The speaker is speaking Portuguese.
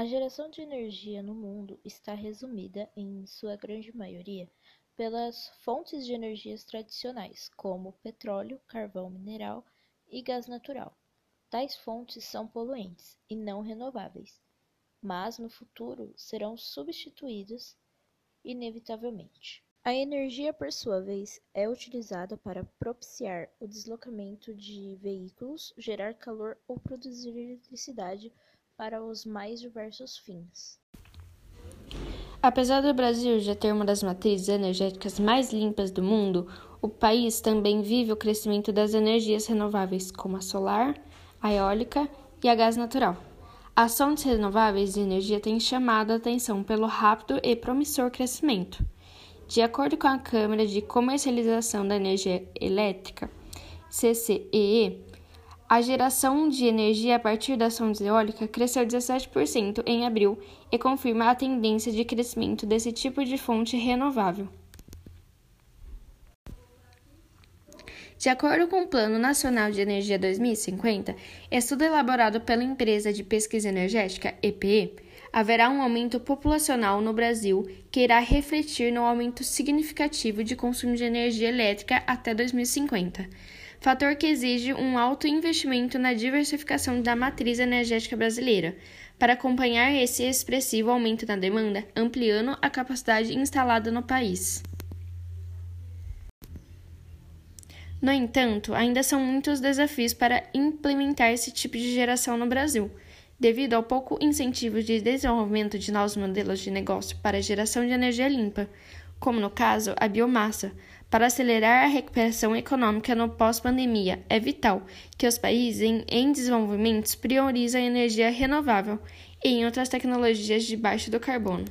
A geração de energia no mundo está resumida, em sua grande maioria, pelas fontes de energias tradicionais, como petróleo, carvão mineral e gás natural. Tais fontes são poluentes e não renováveis, mas no futuro serão substituídas inevitavelmente. A energia, por sua vez, é utilizada para propiciar o deslocamento de veículos, gerar calor ou produzir eletricidade para os mais diversos fins. Apesar do Brasil já ter uma das matrizes energéticas mais limpas do mundo, o país também vive o crescimento das energias renováveis, como a solar, a eólica e a gás natural. As fontes renováveis de energia têm chamado a atenção pelo rápido e promissor crescimento. De acordo com a Câmara de Comercialização da Energia Elétrica, CCEE, a geração de energia a partir das fontes eólicas cresceu 17% em abril e confirma a tendência de crescimento desse tipo de fonte renovável. De acordo com o Plano Nacional de Energia 2050, estudo elaborado pela empresa de pesquisa energética EPE, haverá um aumento populacional no Brasil que irá refletir no aumento significativo de consumo de energia elétrica até 2050, fator que exige um alto investimento na diversificação da matriz energética brasileira, para acompanhar esse expressivo aumento na demanda, ampliando a capacidade instalada no país. No entanto, ainda são muitos desafios para implementar esse tipo de geração no Brasil devido ao pouco incentivo de desenvolvimento de novos modelos de negócio para geração de energia limpa, como no caso a biomassa. Para acelerar a recuperação econômica no pós-pandemia, é vital que os países em, desenvolvimento priorizem a energia renovável e em outras tecnologias de baixo do carbono.